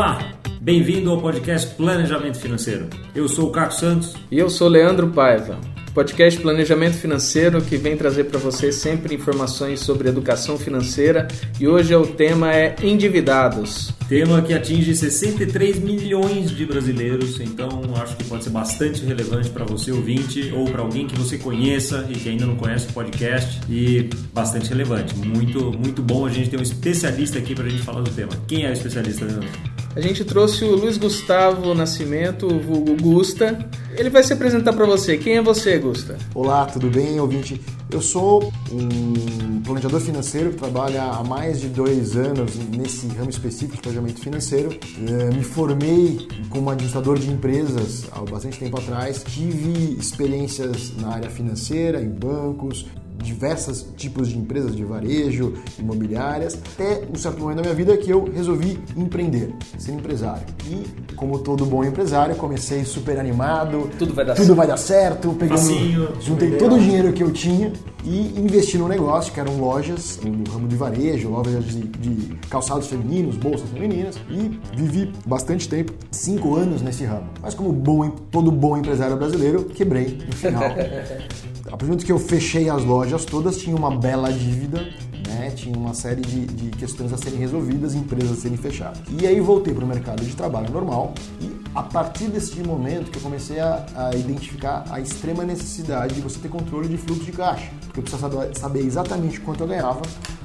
Olá, bem-vindo ao podcast Planejamento Financeiro. Eu sou o Caco Santos. E eu sou Leandro Paiva. Podcast Planejamento Financeiro que vem trazer para você sempre informações sobre educação financeira e hoje o tema é endividados. Tema que atinge 63 milhões de brasileiros, então acho que pode ser bastante relevante para você ouvinte ou para alguém que você conheça e que ainda não conhece o podcast e bastante relevante. Muito, muito bom a gente ter um especialista aqui para a gente falar do tema. Quem é o especialista, Leandro? A gente trouxe o Luiz Gustavo Nascimento, o vulgo Gusta. Ele vai se apresentar para você. Quem é você, Gusta? Olá, tudo bem, ouvinte? Eu sou um planejador financeiro que trabalha há mais de dois anos nesse ramo específico de planejamento financeiro. Eh, me formei como administrador de empresas há bastante tempo atrás. Tive experiências na área financeira, em bancos, diversos tipos de empresas de varejo, imobiliárias, até um certo momento da minha vida que eu resolvi empreender, ser empresário. E, como todo bom empresário, comecei super animado. Tudo vai dar tudo certo. vai dar certo. Peguei, Facinho, juntei todo o dinheiro que eu tinha e investi no negócio, que eram lojas no ramo de varejo, lojas de, de calçados femininos, bolsas femininas, e vivi bastante tempo, cinco anos nesse ramo. Mas como bom, todo bom empresário brasileiro, quebrei no final. A partir do momento que eu fechei as lojas todas, tinha uma bela dívida, né? tinha uma série de, de questões a serem resolvidas, empresas a serem fechadas. E aí voltei para o mercado de trabalho normal e a partir desse momento que eu comecei a, a, identificar a extrema necessidade de você ter controle de fluxo de caixa. Porque eu precisava saber, exatamente quanto eu ganhava,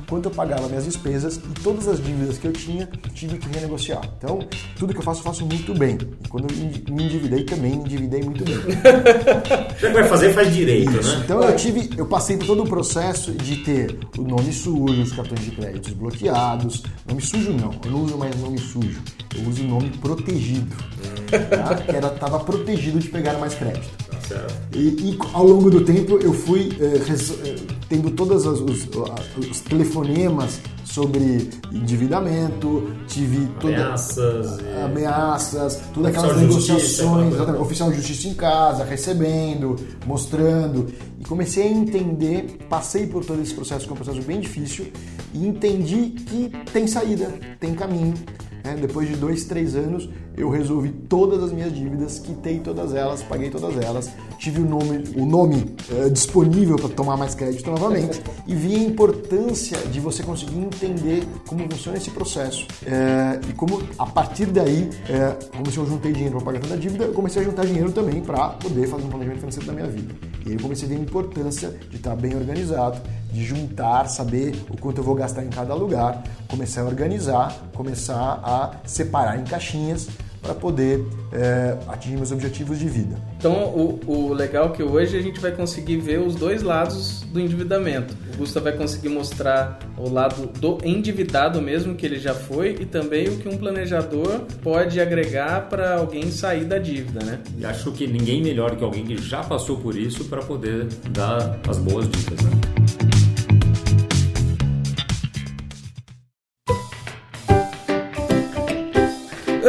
quanto eu pagava minhas despesas e todas as dívidas que eu tinha, tive que renegociar. Então, tudo que eu faço, eu faço muito bem. E quando eu me endividei, também me endividei muito bem. Já que vai fazer, faz direito, Isso. né? Então eu tive, eu passei por todo o processo de ter o nome sujo, os cartões de crédito bloqueados. Nome sujo não, eu não uso mais nome sujo. Eu uso nome protegido. Tá? Que era, tava protegido de pegar mais crédito. E, e, ao longo do tempo eu fui eh, res, eh, tendo todos os, os, os, telefonemas sobre endividamento, tive toda, ameaças, e... ameaças, todas aquelas negociações, justiça, oficial de justiça em casa, recebendo, mostrando. E comecei a entender, passei por todo esse processo, que é um processo bem difícil, e entendi que tem saída, tem caminho. Né? Depois de dois, três anos, eu resolvi todas as minhas dívidas, quitei todas elas, paguei todas elas, tive o nome, o nome uh, disponível para tomar mais crédito novamente e vi a importância de você conseguir entender como funciona esse processo. Uh, e como a partir daí, uh, como se eu juntei dinheiro para pagar toda a dívida, eu comecei a juntar dinheiro também para poder fazer um planejamento financeiro da minha vida. E aí eu comecei a ver a importância de estar bem organizado, de juntar, saber o quanto eu vou gastar em cada lugar, começar a organizar, começar a separar em caixinhas para poder é, atingir meus objetivos de vida. Então, o, o legal é que hoje a gente vai conseguir ver os dois lados do endividamento. O Gustavo vai conseguir mostrar o lado do endividado mesmo, que ele já foi, e também o que um planejador pode agregar para alguém sair da dívida, né? E acho que ninguém melhor que alguém que já passou por isso para poder dar as boas dicas, né?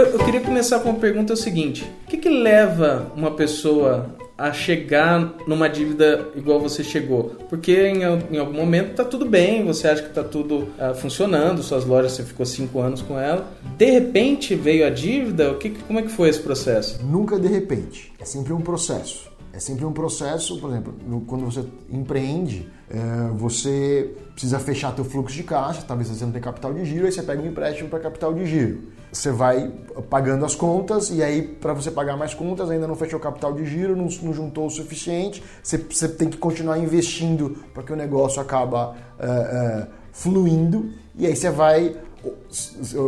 Eu queria começar com uma pergunta seguinte: o que, que leva uma pessoa a chegar numa dívida igual você chegou? Porque em, em algum momento está tudo bem, você acha que está tudo uh, funcionando, suas lojas você ficou cinco anos com ela, de repente veio a dívida, o que, como é que foi esse processo? Nunca de repente, é sempre um processo. É sempre um processo, por exemplo, quando você empreende, é, você precisa fechar teu fluxo de caixa, talvez você não tenha capital de giro, aí você pega um empréstimo para capital de giro. Você vai pagando as contas e aí para você pagar mais contas ainda não fechou capital de giro, não, não juntou o suficiente, você, você, tem que continuar investindo para que o negócio acaba é, é, fluindo e aí você vai,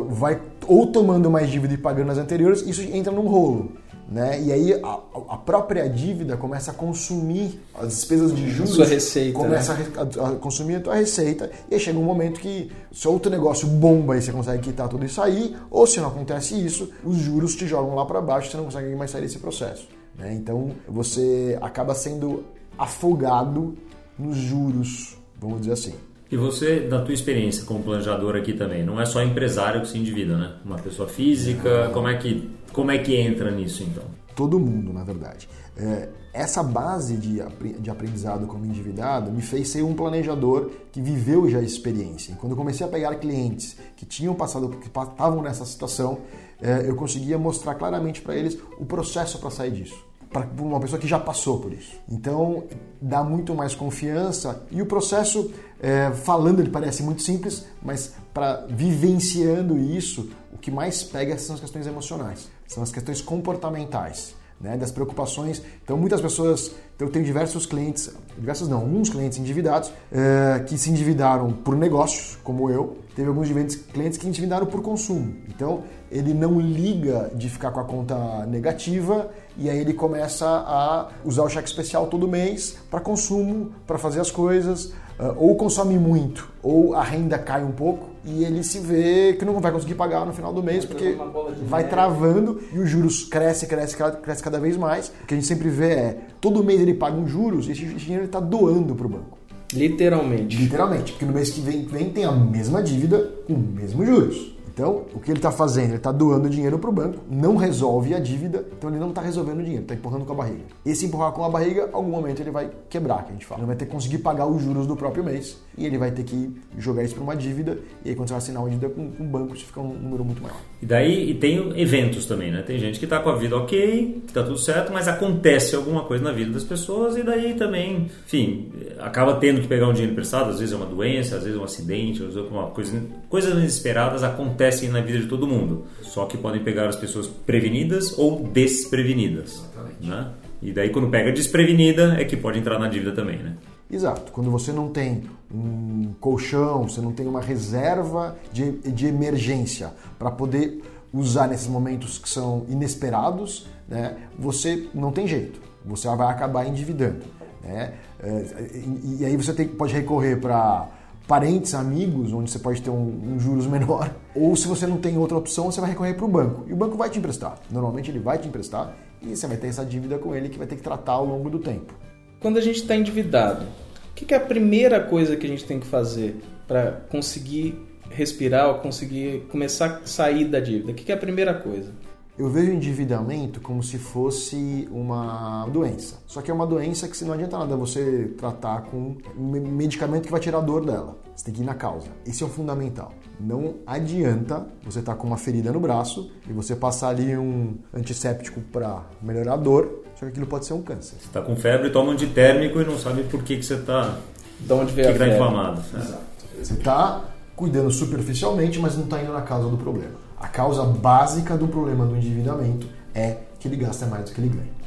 vai ou tomando mais dívida e pagando as anteriores, isso entra num rolo. Né? E aí a, a, própria dívida começa a consumir as despesas de juros, Sua receita, começa né? a, a, consumir a tua receita e aí chega um momento que se outro negócio bomba e você consegue quitar tudo isso aí, ou se não acontece isso, os juros te jogam lá para baixo, você não consegue mais sair desse processo. Né? Então você acaba sendo afogado nos juros, vamos dizer assim. E você, da tua experiência como planejador aqui também, não é só empresário que se endivida, né? Uma pessoa física, como é que, como é que entra nisso então? Todo mundo, na verdade. É, essa base de, de aprendizado como endividado me fez ser um planejador que viveu já a experiência. E quando eu comecei a pegar clientes que tinham passado, que estavam nessa situação, é, eu conseguia mostrar claramente para eles o processo para sair disso. Para uma pessoa que já passou por isso. Então, dá muito mais confiança e o processo, é, falando, ele parece muito simples, mas para vivenciando isso, o que mais pega são as questões emocionais, são as questões comportamentais né, das preocupações. Então, muitas pessoas, então, eu tenho diversos clientes, diversos não, alguns clientes endividados é, que se endividaram por negócios, como eu. Teve alguns clientes que endividaram por consumo. Então, ele não liga de ficar com a conta negativa e aí ele começa a usar o cheque especial todo mês para consumo, para fazer as coisas, ou consome muito, ou a renda cai um pouco e ele se vê que não vai conseguir pagar no final do mês porque vai travando e os juros cresce, cresce, cresce cada vez mais. O que a gente sempre vê é todo mês ele paga uns juros e esse dinheiro ele está doando para o banco. Literalmente. Literalmente, porque no mês que vem, vem tem a mesma dívida com os mesmos juros. Então, o que ele está fazendo? Ele está doando dinheiro para o banco, não resolve a dívida, então ele não está resolvendo o dinheiro, está empurrando com a barriga. Esse empurrar com a barriga, algum momento ele vai quebrar, que a gente fala. Ele vai ter que conseguir pagar os juros do próprio mês e ele vai ter que jogar isso para uma dívida, e aí quando você vai assinar uma dívida com, com um banco, isso fica um número muito maior. E daí e tem eventos também, né? Tem gente que está com a vida ok, que está tudo certo, mas acontece alguma coisa na vida das pessoas e daí também, enfim, acaba tendo que pegar um dinheiro emprestado, às vezes é uma doença, às vezes é um acidente, às vezes é uma coisa, coisas inesperadas acontecem acontecem na vida de todo mundo, só que podem pegar as pessoas prevenidas ou desprevenidas. Né? E daí quando pega desprevenida é que pode entrar na dívida também, né? Exato. Quando você não tem um colchão, você não tem uma reserva de, de emergência para poder usar nesses momentos que são inesperados, né, você não tem jeito. Você vai acabar endividando. Né? É, e, e aí você tem, pode recorrer para parentes, amigos, onde você pode ter um, um, juros menor. Ou se você não tem outra opção, você vai recorrer para o banco. E o banco vai te emprestar. Normalmente ele vai te emprestar e você vai ter essa dívida com ele que vai ter que tratar ao longo do tempo. Quando a gente está endividado, o que é a primeira coisa que a gente tem que fazer para conseguir respirar ou conseguir começar a sair da dívida? O que é a primeira coisa? Eu vejo o endividamento como se fosse uma doença. Só que é uma doença que não adianta nada você tratar com um medicamento que vai tirar a dor dela. Você tem que ir na causa. Esse é o fundamental. Não adianta você estar tá com uma ferida no braço e você passar ali um antisséptico para melhorar a dor, só que aquilo pode ser um câncer. Você está com febre, toma um antitérmico e não sabe por que, que você está. De onde veio que a está inflamado. Exato. Você está cuidando superficialmente, mas não está indo na causa do problema. A causa básica do problema do endividamento é que ele gasta mais do que ele ganha.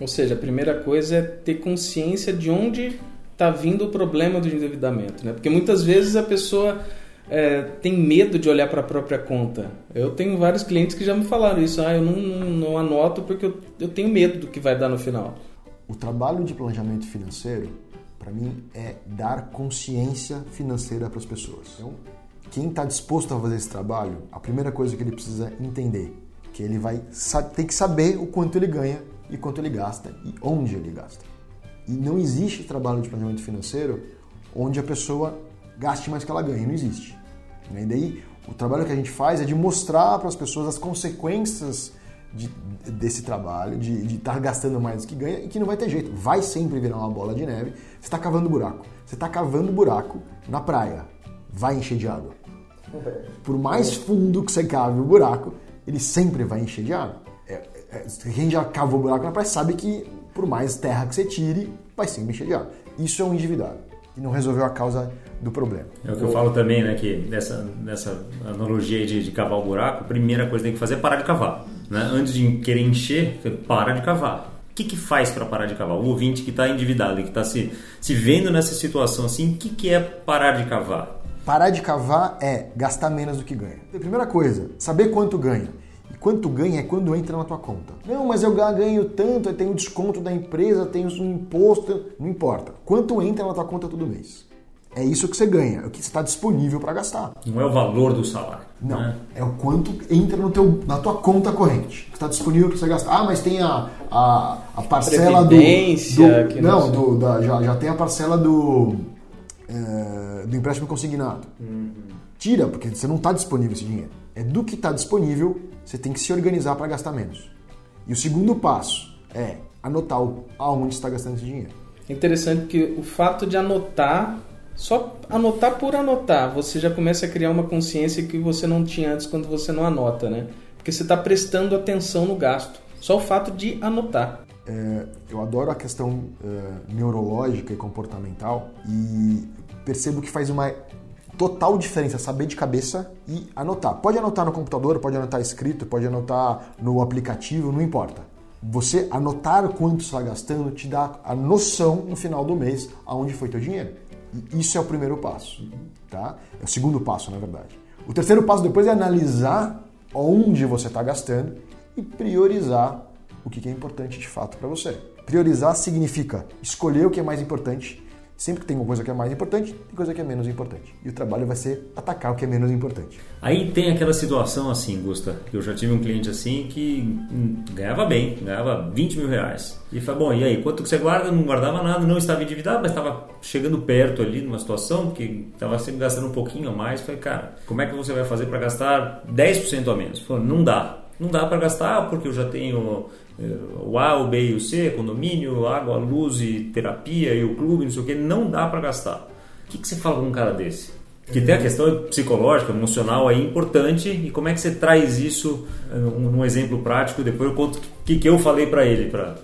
Ou seja, a primeira coisa é ter consciência de onde está vindo o problema do endividamento, né? Porque muitas vezes a pessoa é, tem medo de olhar para a própria conta. Eu tenho vários clientes que já me falaram isso. Ah, eu não, não anoto porque eu, eu tenho medo do que vai dar no final. O trabalho de planejamento financeiro, para mim, é dar consciência financeira para as pessoas. Então, quem está disposto a fazer esse trabalho, a primeira coisa que ele precisa entender que ele vai tem que saber o quanto ele ganha e quanto ele gasta e onde ele gasta. E não existe trabalho de planejamento financeiro onde a pessoa gaste mais que ela ganha, não existe. E daí o trabalho que a gente faz é de mostrar para as pessoas as consequências de, desse trabalho, de estar tá gastando mais do que ganha e que não vai ter jeito. Vai sempre virar uma bola de neve. Você está cavando buraco. Você está cavando buraco na praia. Vai encher de água. Por mais fundo que você cave o buraco, ele sempre vai encher de água. É, é, quem já cavou buraco na praia sabe que por mais terra que você tire, vai sempre encher de água. Isso é um endividado e não resolveu a causa do problema. É o que eu falo também, né? Que nessa, nessa analogia de, de cavar o buraco, a primeira coisa que tem que fazer é parar de cavar. Né? Antes de querer encher, para de cavar. O que, que faz para parar de cavar? O ouvinte que está endividado e que está se, se vendo nessa situação assim, o que, que é parar de cavar? Parar de cavar é gastar menos do que ganha. Primeira coisa, saber quanto ganha. E quanto ganha é quando entra na tua conta. Não, mas eu ganho tanto, eu tenho desconto da empresa, tenho um imposto. Não importa. Quanto entra na tua conta todo mês. É isso que você ganha, é o que está disponível para gastar. Não é o valor do salário. Não, né? é o quanto entra no teu, na tua conta corrente, que está disponível para você gastar. Ah, mas tem a, a, a parcela do, do não, do, da, já, já tem a parcela do é, do empréstimo consignado. Uhum. Tira, porque você não está disponível esse dinheiro. É do que está disponível, você tem que se organizar para gastar menos. E o segundo passo é anotar aonde está gastando esse dinheiro. É interessante que o fato de anotar, só anotar por anotar, você já começa a criar uma consciência que você não tinha antes quando você não anota, né? Porque você está prestando atenção no gasto. Só o fato de anotar. É, eu adoro a questão é, neurológica e comportamental e percebo que faz uma total diferença saber de cabeça e anotar. Pode anotar no computador, pode anotar escrito, pode anotar no aplicativo, não importa. Você anotar quanto está gastando te dá a noção no final do mês aonde foi teu dinheiro. Isso é o primeiro passo, tá? É o segundo passo, na verdade. O terceiro passo depois é analisar onde você está gastando e priorizar o que é importante de fato para você. Priorizar significa escolher o que é mais importante Sempre que tem uma coisa que é mais importante, tem coisa que é menos importante. E o trabalho vai ser atacar o que é menos importante. Aí tem aquela situação assim, Gusta, que eu já tive um cliente assim que hum, ganhava bem, ganhava 20 mil reais. E falou, bom, e aí, quanto que você guarda? Não guardava nada, não estava endividado, mas estava chegando perto ali numa situação, porque estava sempre gastando um pouquinho a mais. Falei, cara, como é que você vai fazer para gastar 10% a menos? Falou, não dá. Não dá para gastar porque eu já tenho o A, o B e o C, condomínio, água, luz e terapia e o clube, não sei o que, não dá para gastar. O que, que você fala com um cara desse? Que tem a questão psicológica, emocional aí importante e como é que você traz isso eh, num exemplo prático? Depois eu conto o que, que eu falei para ele, para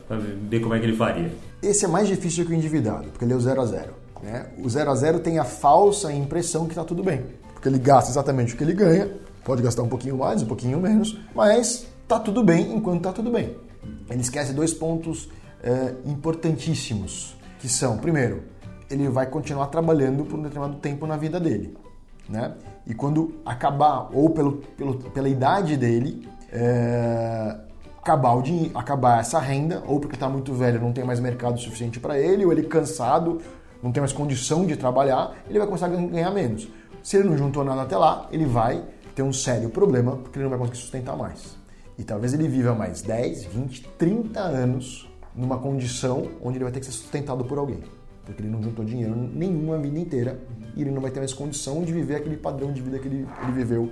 ver como é que ele faria. Esse é mais difícil que o endividado, porque ele é o zero a zero. Né? O zero a zero tem a falsa impressão que está tudo bem, porque ele gasta exatamente o que ele ganha, pode gastar um pouquinho mais, um pouquinho menos, mas está tudo bem enquanto está tudo bem ele esquece dois pontos é, importantíssimos, que são, primeiro, ele vai continuar trabalhando por um determinado tempo na vida dele, né? E quando acabar, ou pelo, pelo pela idade dele, é, acabar, o dinheiro, acabar essa renda, ou porque está muito velho, não tem mais mercado suficiente para ele, ou ele cansado, não tem mais condição de trabalhar, ele vai começar a ganhar menos. Se ele não juntou nada até lá, ele vai ter um sério problema, porque ele não vai conseguir sustentar mais. E talvez ele viva mais 10, 20, 30 anos numa condição onde ele vai ter que ser sustentado por alguém. Porque ele não juntou dinheiro nenhuma vida inteira e ele não vai ter mais condição de viver aquele padrão de vida que ele, ele viveu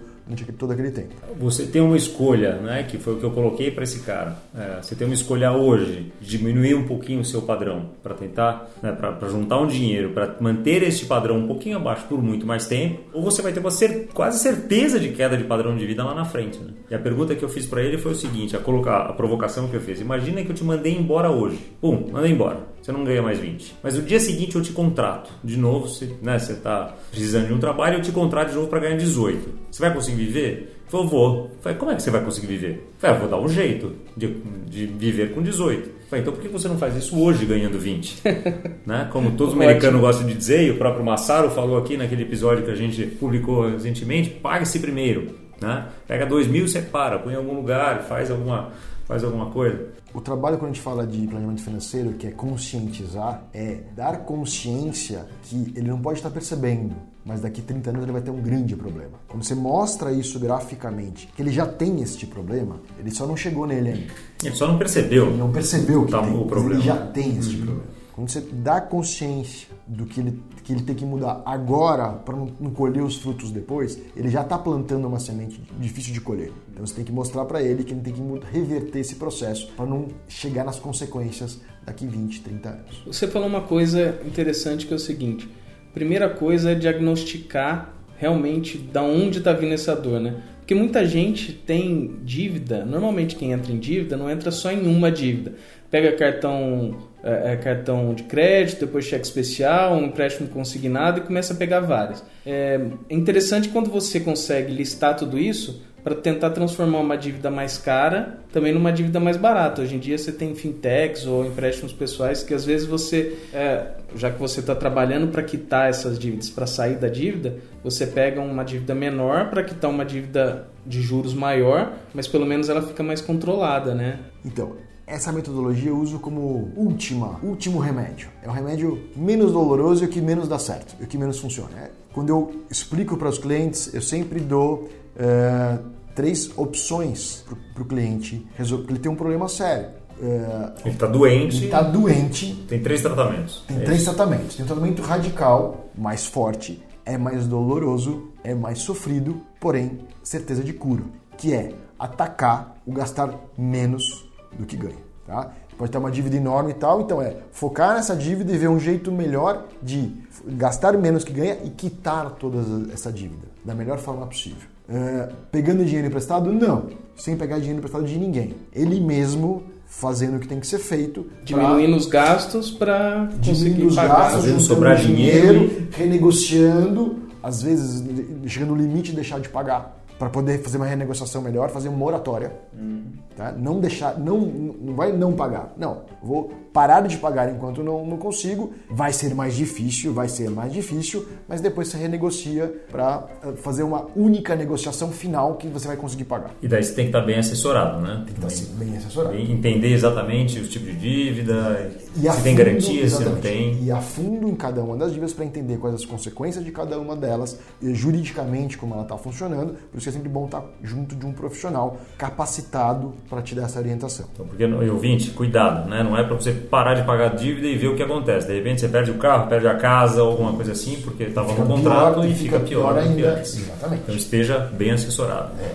todo aquele tempo. Você tem uma escolha, né, que foi o que eu coloquei para esse cara. É, você tem uma escolha hoje diminuir um pouquinho o seu padrão para tentar, né, para juntar um dinheiro, para manter este padrão um pouquinho abaixo por muito mais tempo, ou você vai ter uma cer quase certeza de queda de padrão de vida lá na frente. Né? E a pergunta que eu fiz para ele foi o seguinte, a colocar a provocação que eu fiz. Imagina que eu te mandei embora hoje. Pum, mandei embora você não ganha mais 20. Mas no dia seguinte eu te contrato. De novo, você né, está precisando de um trabalho, eu te contrato de novo para ganhar 18. Você vai conseguir viver? Eu vou. Eu falei, como é que você vai conseguir viver? Eu falei, ah, vou dar um jeito de, de viver com 18. Eu falei, então por que você não faz isso hoje ganhando 20? né? Como todos os americanos gostam de dizer, e o próprio Massaro falou aqui naquele episódio que a gente publicou recentemente, pague-se primeiro. Né? Pega 2 mil, separa, põe em algum lugar, faz alguma faz alguma coisa? O trabalho quando a gente fala de planejamento financeiro, que é conscientizar, é dar consciência que ele não pode estar percebendo, mas daqui 30 anos ele vai ter um grande problema. Quando você mostra isso graficamente, que ele já tem este problema, ele só não chegou nele ainda. Ele só não percebeu. Ele não percebeu que tá tem, o problema. ele já tem este uhum. problema. Quando você dá consciência do que ele, que ele tem que mudar agora para não, colher os frutos depois, ele já está plantando uma semente difícil de colher. Então você tem que mostrar para ele que ele tem que reverter esse processo para não chegar nas consequências daqui 20, 30 anos. Você falou uma coisa interessante que é o seguinte: primeira coisa é diagnosticar realmente da onde está vindo essa dor, né? Porque muita gente tem dívida, normalmente quem entra em dívida não entra só em uma dívida. Pega cartão é, é, cartão de crédito, depois cheque especial, um empréstimo consignado e começa a pegar várias. É interessante quando você consegue listar tudo isso para tentar transformar uma dívida mais cara também numa dívida mais barata. Hoje em dia você tem fintechs ou empréstimos pessoais que às vezes você, é, já que você está trabalhando para quitar essas dívidas, para sair da dívida, você pega uma dívida menor para quitar uma dívida de juros maior, mas pelo menos ela fica mais controlada, né? Então, essa metodologia eu uso como última, último remédio. É o remédio menos doloroso e o que menos dá certo, e o que menos funciona. É, quando eu explico para os clientes, eu sempre dou é, três opções para o cliente resolver, ele tem um problema sério. É, ele está doente. Ele está doente. Tem três tratamentos. Tem é três isso. tratamentos. Tem um tratamento radical, mais forte, é mais doloroso, é mais sofrido, porém certeza de cura, que é atacar o gastar menos do que ganha. Tá? pode ter uma dívida enorme e tal. Então é focar nessa dívida e ver um jeito melhor de gastar menos que ganha e quitar toda essa dívida da melhor forma possível. Uh, pegando dinheiro emprestado? Não, sem pegar dinheiro emprestado de ninguém. Ele mesmo fazendo o que tem que ser feito. Diminuindo pra... os gastos para conseguir os pagar. Gastos, fazendo sobrar dinheiro, dinheiro, renegociando, às vezes chegando no limite de deixar de pagar para poder fazer uma renegociação melhor, fazer uma moratória. Uhum. Tá? Não deixar, não, não vai não pagar. Não, vou parar de pagar enquanto não, não consigo. Vai ser mais difícil, vai ser mais difícil, mas depois você renegocia para eh, fazer uma única negociação final que você vai conseguir pagar. E daí você tem que estar bem assessorado, né? Tem que estar bem, bem assessorado. Entender exatamente o tipo de dívida, e se tem garantia, se não tem. E a fundo em cada uma das dívidas para entender quais as consequências de cada uma delas, juridicamente como ela está funcionando. Por isso é sempre bom estar junto de um profissional capacitado para te dar essa orientação. Então, porque, ouvinte, cuidado, né? Não é para você parar de pagar a dívida e ver o que acontece. De repente você perde o carro, perde a casa ou alguma coisa assim, porque estava no contrato pior, e fica, pior, pior ainda. Exatamente. Então esteja bem assessorado. É.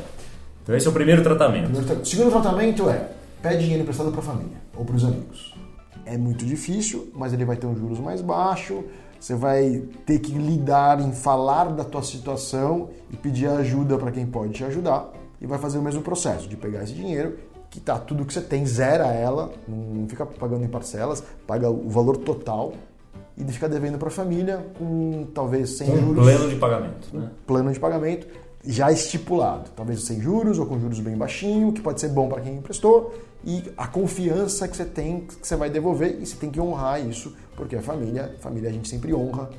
Então esse é o primeiro tratamento. O segundo tratamento é pede dinheiro emprestado para a família ou para os amigos. É muito difícil, mas ele vai ter um juros mais baixo. Você vai ter que lidar em falar da tua situação e pedir ajuda para quem pode te ajudar e vai fazer o mesmo processo de pegar esse dinheiro, quitar tudo que você tem, zera ela, não fica pagando em parcelas, paga o valor total e fica devendo para a família com talvez sem um juros. Plano de pagamento. Né? Plano de pagamento já estipulado, talvez sem juros ou com juros bem baixinho, que pode ser bom para quem emprestou e a confiança que você tem que você vai devolver e você tem que honrar isso, porque a família, a família a gente sempre honra.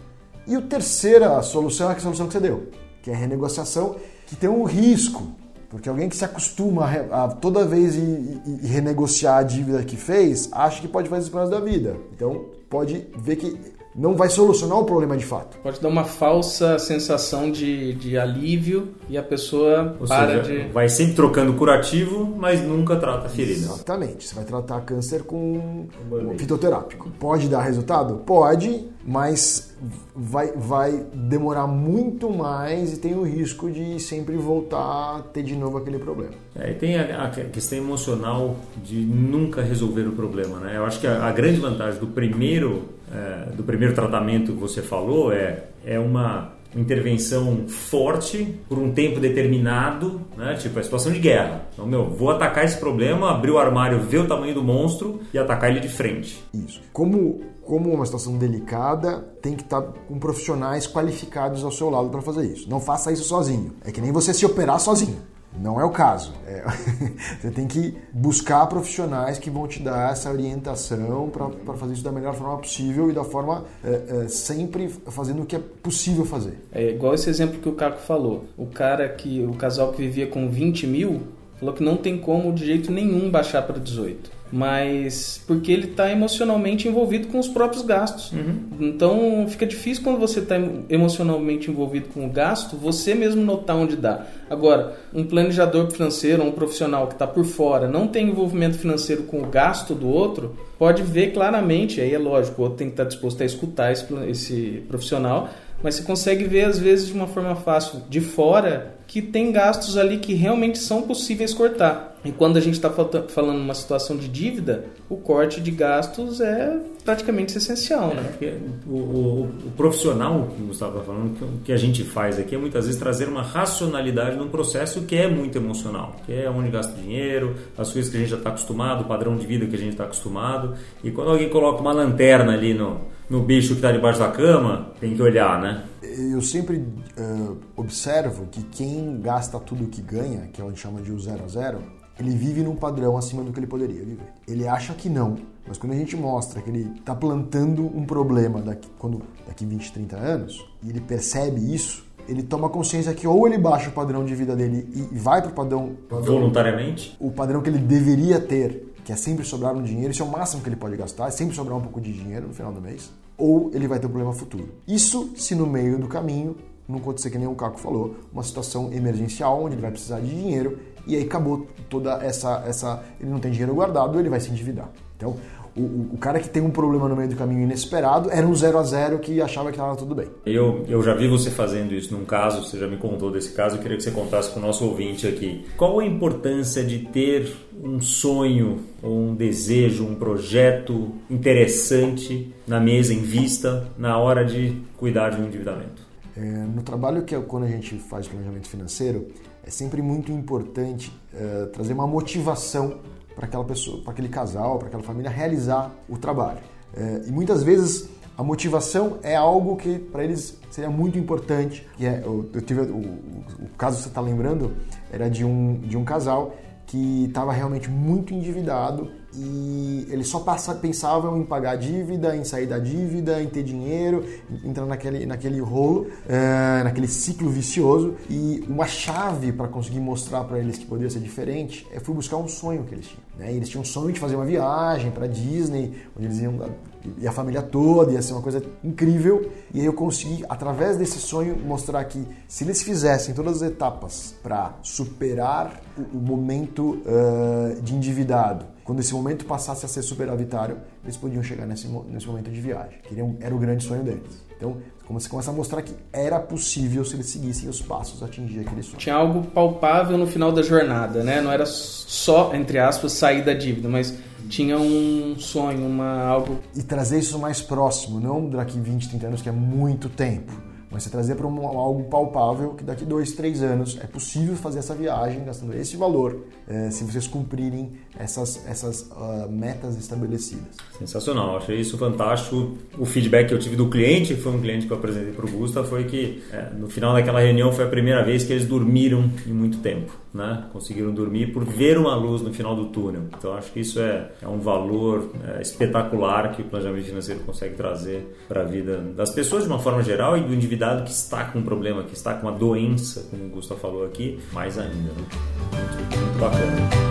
E a terceira solução é a solução que você deu, que é a renegociação, que tem um risco porque alguém que se acostuma a, a toda vez e, renegociar a dívida que fez, acha que pode fazer isso resto da vida. Então, pode ver que não vai solucionar o problema de fato. Pode dar uma falsa sensação de, de alívio e a pessoa Ou para seja, de. Vai sempre trocando curativo, mas nunca trata a ferida. Exatamente. Você vai tratar câncer com um fitoterápico. Pode dar resultado? Pode, mas vai, vai demorar muito mais e tem o risco de sempre voltar a ter de novo aquele problema. É, e tem a, a, questão emocional de nunca resolver o problema. Né? Eu acho que a, a grande vantagem do primeiro, é, do primeiro tratamento que você falou é, é uma intervenção forte por um tempo determinado, né? tipo a situação de guerra. Então, meu, vou atacar esse problema, abrir o armário, ver o tamanho do monstro e atacar ele de frente. Isso. Como, como uma situação delicada, tem que estar com profissionais qualificados ao seu lado para fazer isso. Não faça isso sozinho. É que nem você se operar sozinho. Não é o caso. É, você tem que buscar profissionais que vão te dar essa orientação para fazer isso da melhor forma possível e da forma é, é, sempre fazendo o que é possível fazer. É igual esse exemplo que o Caco falou. O cara que, o casal que vivia com 20 mil, falou que não tem como de jeito nenhum baixar para 18 mas porque ele está emocionalmente envolvido com os próprios gastos. Uhum. Então fica difícil quando você está emocionalmente envolvido com o gasto, você mesmo notar onde dá. Agora, um planejador financeiro, um profissional que está por fora, não tem envolvimento financeiro com o gasto do outro, pode ver claramente, aí é lógico, o outro tem que estar tá disposto a escutar esse, esse profissional, mas você consegue ver às vezes de uma forma fácil de fora que tem gastos ali que realmente são possíveis cortar. E quando a gente está falando uma situação de dívida, o corte de gastos é praticamente essencial. Né? É, o, o, o, profissional que o Gustavo está falando, que, que a gente faz aqui é muitas vezes trazer uma racionalidade num processo que é muito emocional, que é onde gasta dinheiro, as coisas que a gente já está acostumado, o padrão de vida que a gente está acostumado. E quando alguém coloca uma lanterna ali no, no bicho que está debaixo da cama, tem que olhar, né? eu sempre uh, observo que quem gasta tudo que ganha, que o que chama de o zero a zero, ele vive num padrão acima do que ele poderia viver. Ele acha que não, mas quando a gente mostra que ele está plantando um problema daqui, quando, daqui 20, 30 anos, e ele percebe isso, ele toma consciência que ou ele baixa o padrão de vida dele e vai para o padrão, padrão... Voluntariamente? O padrão que ele deveria ter, que é sempre sobrar um dinheiro, isso é o máximo que ele pode gastar, é sempre sobrar um pouco de dinheiro no final do mês ou ele vai ter um problema futuro. Isso se no meio do caminho não acontecer que nem o Caco falou, uma situação emergencial onde ele vai precisar de dinheiro e aí acabou toda essa essa ele não tem dinheiro guardado, ele vai se endividar. Então, o, o, cara que tem um problema no meio do caminho inesperado era um 0 a 0 que achava que estava tudo bem. Eu, eu já vi você fazendo isso num caso, você já me contou desse caso, eu queria que você contasse para o nosso ouvinte aqui. Qual a importância de ter um sonho, um desejo, um projeto interessante na mesa, em vista, na hora de cuidar de um endividamento? É, no trabalho que é quando a gente faz planejamento financeiro, é sempre muito importante é, trazer uma motivação para aquela pessoa, para aquele casal, para aquela família realizar o trabalho. É, e muitas vezes a motivação é algo que para eles seria muito importante. Que é, eu, eu tive o, o, caso que você está lembrando era de um, de um casal que estava realmente muito endividado e eles só pensavam em pagar a dívida, em sair da dívida, em ter dinheiro, entrar naquele, naquele rolo, é, naquele ciclo vicioso. E uma chave para conseguir mostrar para eles que poderia ser diferente é fui buscar um sonho que eles tinham. Né? Eles tinham um sonho de fazer uma viagem para Disney, onde eles iam e a família toda, ia ser uma coisa incrível. E aí eu consegui, através desse sonho, mostrar que se eles fizessem todas as etapas para superar o, o momento uh, de endividado, quando esse momento passasse a ser superavitário, eles podiam chegar nesse, nesse momento de viagem. Queriam, era o grande sonho deles. Então, como você começa a mostrar que era possível se eles seguissem os passos atingir aquele sonho. Tinha algo palpável no final da jornada, né? Não era só, entre aspas, sair da dívida, mas tinha um sonho, uma algo. E trazer isso mais próximo, não daqui 20, 30 anos, que é muito tempo mas você trazer para um, algo palpável que daqui dois, três anos é possível fazer essa viagem gastando esse valor é, se vocês cumprirem essas, essas uh, metas estabelecidas. Sensacional, achei isso fantástico. O feedback que eu tive do cliente, foi um cliente que eu apresentei para o Gusta, foi que é, no final daquela reunião foi a primeira vez que eles dormiram em muito tempo. Né? Conseguiram dormir por ver uma luz no final do túnel. Então acho que isso é, é um valor é, espetacular que o planejamento financeiro consegue trazer para a vida das pessoas de uma forma geral e do endividado que está com um problema, que está com uma doença, como o Gustavo falou aqui, mais ainda. Né? Muito, muito bacana.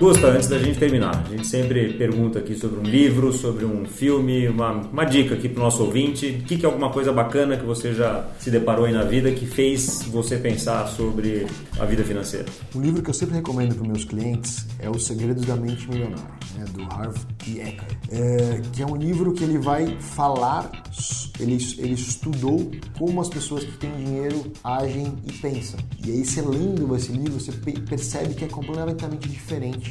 Gusta, antes da gente terminar, a gente sempre pergunta aqui sobre um livro, sobre um filme, uma, uma dica aqui para o nosso ouvinte. O que, que é alguma coisa bacana que você já se deparou aí na vida que fez você pensar sobre a vida financeira? Um livro que eu sempre recomendo para meus clientes é Os Segredos da Mente Milionária, né, do Harv T. É, que é um livro que ele vai falar, ele, ele estudou como as pessoas que têm dinheiro agem e pensam. E aí você lendo esse livro, você percebe que é completamente diferente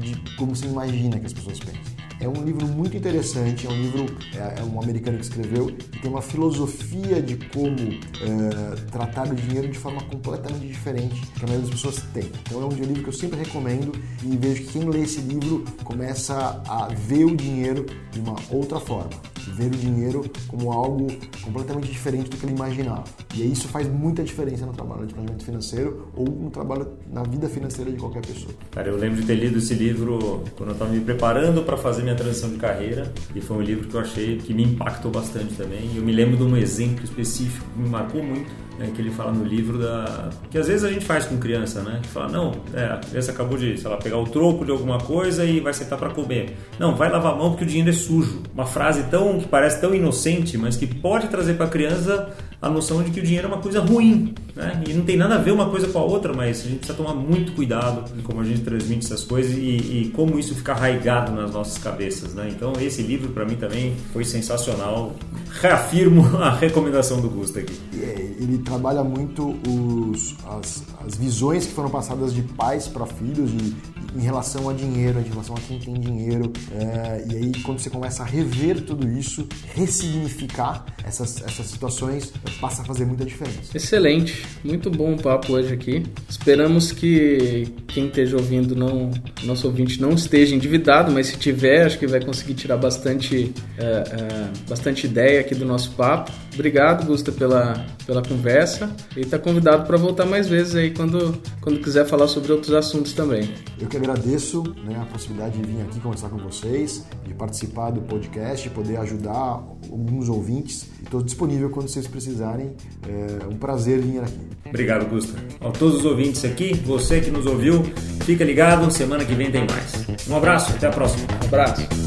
de como você imagina que as pessoas pensam. É um livro muito interessante, é um livro, é, é um americano que escreveu, e tem uma filosofia de como é, tratar o dinheiro de forma completamente diferente que a maioria das pessoas tem. Então é um livro que eu sempre recomendo e vejo que quem lê esse livro começa a ver o dinheiro de uma outra forma ver o dinheiro como algo completamente diferente do que ele imaginava. E isso faz muita diferença no trabalho de planejamento financeiro ou no trabalho na vida financeira de qualquer pessoa. Cara, eu lembro de ter lido esse livro quando eu estava me preparando para fazer minha transição de carreira e foi um livro que eu achei que me impactou bastante também. Eu me lembro de um exemplo específico que me marcou muito né, que ele fala no livro da que às vezes a gente faz com criança, né? Que fala não, é, a criança acabou de, sei pegar o troco de alguma coisa e vai sentar para comer. Não, vai lavar a mão porque o dinheiro é sujo. Uma frase tão que parece tão inocente, mas que pode trazer para a criança a noção de que o dinheiro é uma coisa ruim, né? E não tem nada a ver uma coisa com a outra, mas a gente precisa tomar muito cuidado em como a gente transmite essas coisas e, e como isso fica arraigado nas nossas cabeças, né? Então esse livro para mim também foi sensacional. Reafirmo a recomendação do Gusto aqui. É, ele trabalha muito os, as, as visões que foram passadas de pais para filhos e, em relação a dinheiro, em relação a quem tem dinheiro. É, e aí quando você começa a rever tudo isso, ressignificar essas, essas situações, passa a fazer muita diferença. Excelente, muito bom o papo hoje aqui. Esperamos que quem esteja ouvindo, não, nosso ouvinte, não esteja endividado, mas se tiver, acho que vai conseguir tirar bastante, é, é, bastante ideia aqui do nosso papo. Obrigado, Gusta, pela, pela conversa. E está convidado para voltar mais vezes aí quando, quando quiser falar sobre outros assuntos também. Eu que agradeço né, a possibilidade de vir aqui conversar com vocês, de participar do podcast, poder ajudar alguns ouvintes. Estou disponível quando vocês precisarem. É um prazer vir aqui. Obrigado, Gusta. A todos os ouvintes aqui, você que nos ouviu, fica ligado, semana que vem tem mais. Um abraço, até a próxima. Um abraço.